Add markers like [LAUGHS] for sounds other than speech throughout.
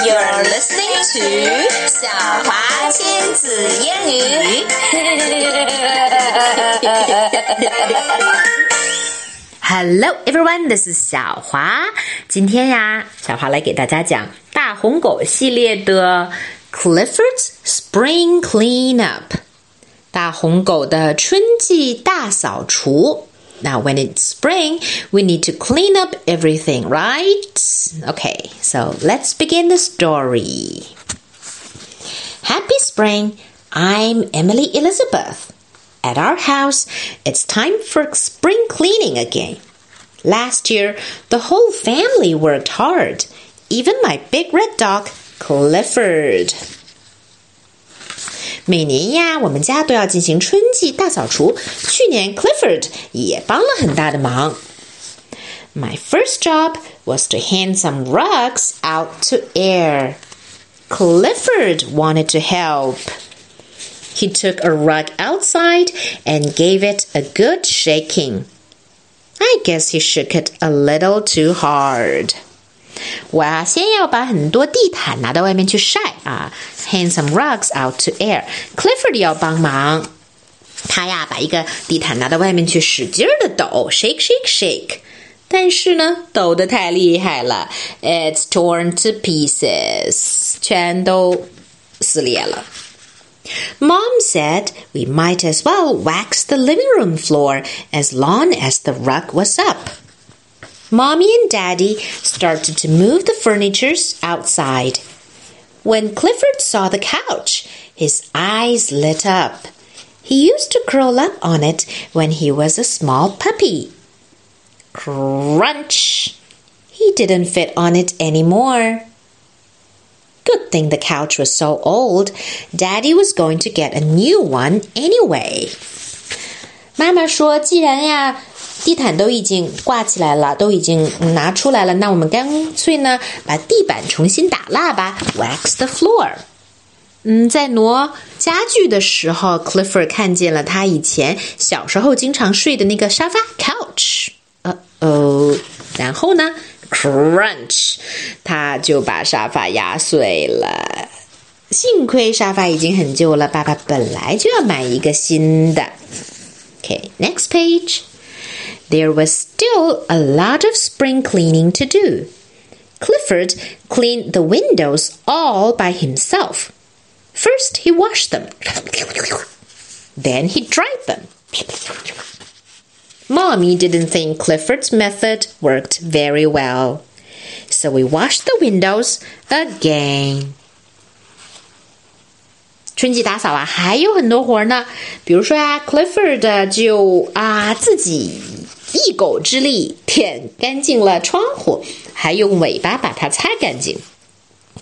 You're listening to 小华亲子英语。Hello [LAUGHS] everyone, this is 小华。今天呀，小华来给大家讲大红狗系列的 Clifford's Spring Cleanup，大红狗的春季大扫除。 Now, when it's spring, we need to clean up everything, right? Okay, so let's begin the story. Happy spring! I'm Emily Elizabeth. At our house, it's time for spring cleaning again. Last year, the whole family worked hard, even my big red dog, Clifford. 每年呀，我们家都要进行春季大扫除。去年 Clifford 也帮了很大的忙。My first job was to hand some rugs out to air. Clifford wanted to help. He took a rug outside and gave it a good shaking. I guess he shook it a little too hard. 我啊，先要把很多地毯拿到外面去晒啊，hang some rugs out to air。Clifford 要帮忙，他呀把一个地毯拿到外面去，使劲的抖，shake shake shake。但是呢，抖得太厉害了，it's torn to pieces，全都撕裂了。Mom said we might as well wax the living room floor as long as the rug was up. Mommy and Daddy started to move the furnitures outside. When Clifford saw the couch, his eyes lit up. He used to curl up on it when he was a small puppy. Crunch! He didn't fit on it anymore. Good thing the couch was so old. Daddy was going to get a new one anyway. 妈妈说：“既然呀， 地毯都已经挂起来了，都已经拿出来了，那我们干脆呢，把地板重新打蜡吧，wax the floor。嗯，在挪家具的时候，Clifford 看见了他以前小时候经常睡的那个沙发 couch。呃哦，然后呢，crunch，他就把沙发压碎了。幸亏沙发已经很旧了，爸爸本来就要买一个新的。Okay, next page. There was still a lot of spring cleaning to do. Clifford cleaned the windows all by himself. First, he washed them. Then he dried them. Mommy didn't think Clifford's method worked very well. So we washed the windows again. 春季打扫啊，还有很多活呢。比如说呀，Clifford 就啊自己 一狗之力舔干净了窗户，还用尾巴把它擦干净。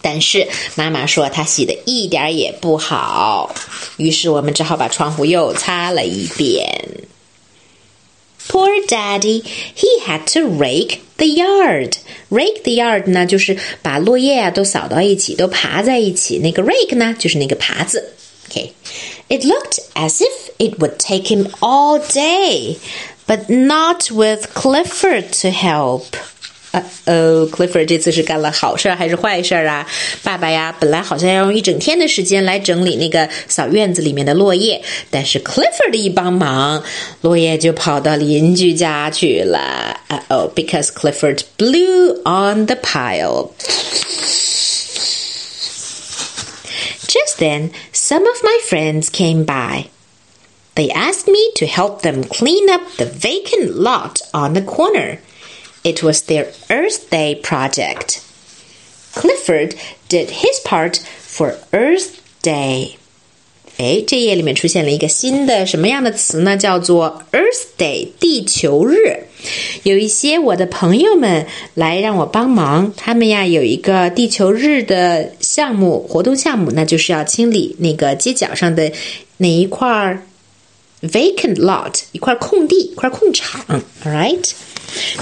但是妈妈说他洗的一点也不好，于是我们只好把窗户又擦了一遍。Poor Daddy, he had to rake the yard. Rake the yard 呢，就是把落叶啊都扫到一起，都爬在一起。那个 rake 呢，就是那个耙子。Okay, it looked as if it would take him all day, but not with Clifford to help. 呃哦，Clifford 这次是干了好事还是坏事啊？爸爸呀，本来好像要用一整天的时间来整理那个扫院子里面的落叶，但是 Clifford 一帮忙，落叶就跑到邻居家去了。呃哦，because Clifford blew on the pile. Just then, some of my friends came by. They asked me to help them clean up the vacant lot on the corner. It was their Earth Day project. Clifford did his part for Earth Day. 哎，这页里面出现了一个新的什么样的词呢？叫做 Earth Day，地球日。有一些我的朋友们来让我帮忙，他们呀有一个地球日的项目活动项目，那就是要清理那个街角上的那一块 vacant lot，一块空地，一块空场。All right。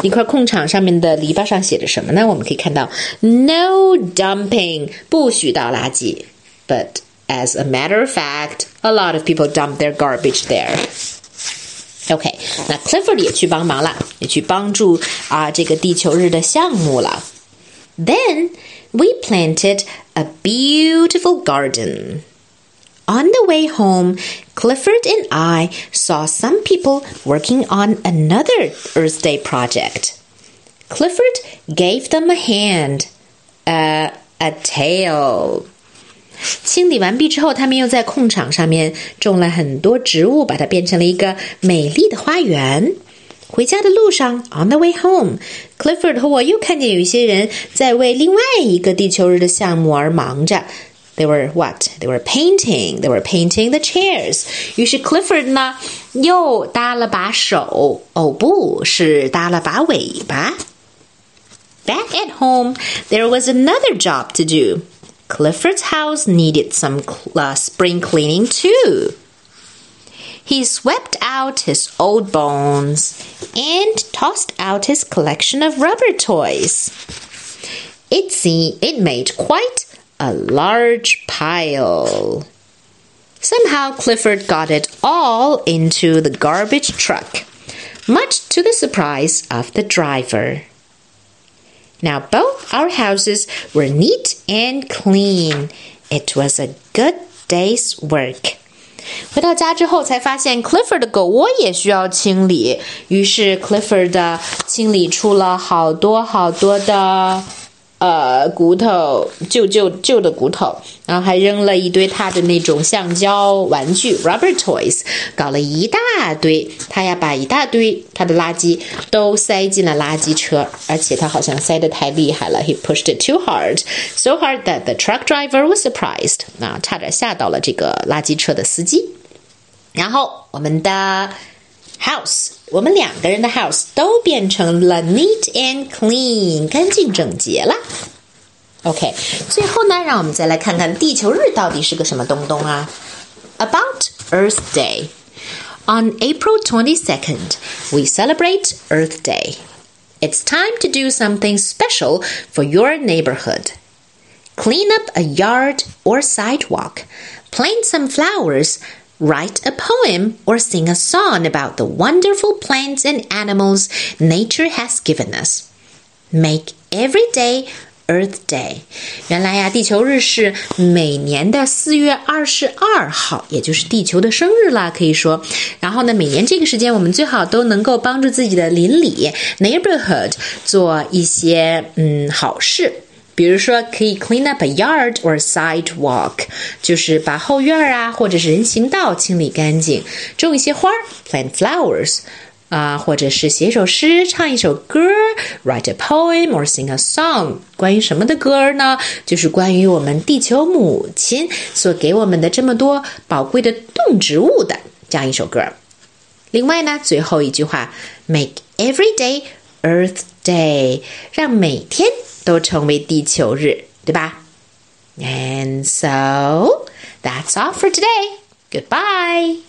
一块空场上面的篱笆上写着什么呢？我们可以看到 “No dumping”，不许倒垃圾。But as a matter of fact, a lot of people dump their garbage there. OK，那 Clifford 也去帮忙了，也去帮助啊这个地球日的项目了。 Then we planted a beautiful garden. On the way home, Clifford and I saw some people working on another Earth Day project. Clifford gave them a hand, uh, a tail. 清理完毕之后，他们又在空场上面种了很多植物，把它变成了一个美丽的花园。回家的路上，on the way home，Clifford 和我又看见有一些人在为另外一个地球日的项目而忙着。 They were what? They were painting. They were painting the chairs. 于是 Clifford 呢又搭了把手，哦，不是搭了把尾巴。Back at home, there was another job to do. Clifford's house needed some uh, spring cleaning too. He swept out his old bones and tossed out his collection of rubber toys. It seemed it made quite a large pile. Somehow Clifford got it all into the garbage truck, much to the surprise of the driver. Now both our houses were neat and clean. It was a good day's work. 回到家之后，才发现 Clifford 的狗窝也需要清理。于是 Clifford 清理出了好多好多的 呃，骨头旧旧旧的骨头，然后还扔了一堆他的那种橡胶玩具 （rubber toys），搞了一大堆。他呀，把一大堆他的垃圾都塞进了垃圾车，而且他好像塞得太厉害了。He pushed it too hard, so hard that the truck driver was surprised。啊，差点吓到了这个垃圾车的司机。然后我们的。house，我们两个人的 house 都变成了 neat and clean，干净整洁了。OK，最后呢，让我们再来看看地球日到底是个什么东东啊？About Earth Day. On April 22nd, we celebrate Earth Day. It's time to do something special for your neighborhood. Clean up a yard or sidewalk, plant some flowers, Write a poem or sing a song about the wonderful plants and animals nature has given us. Make every day Earth Day。原来呀，地球日是每年的四月二十二号，也就是地球的生日啦，可以说。然后呢，每年这个时间，我们最好都能够帮助自己的邻里 （neighborhood） 做一些嗯好事。 比如说，可以 clean up a yard or sidewalk，就是把后院啊或者是人行道清理干净，种一些花 plant flowers，啊，或者是写一首诗、唱一首歌 write a poem or sing a song。关于什么的歌呢？就是关于我们地球母亲所给我们的这么多宝贵的动植物的这样一首歌。另外呢，最后一句话，make every day Earth Day，让每天。都成为地球日，对吧？And so that's all for today. Goodbye.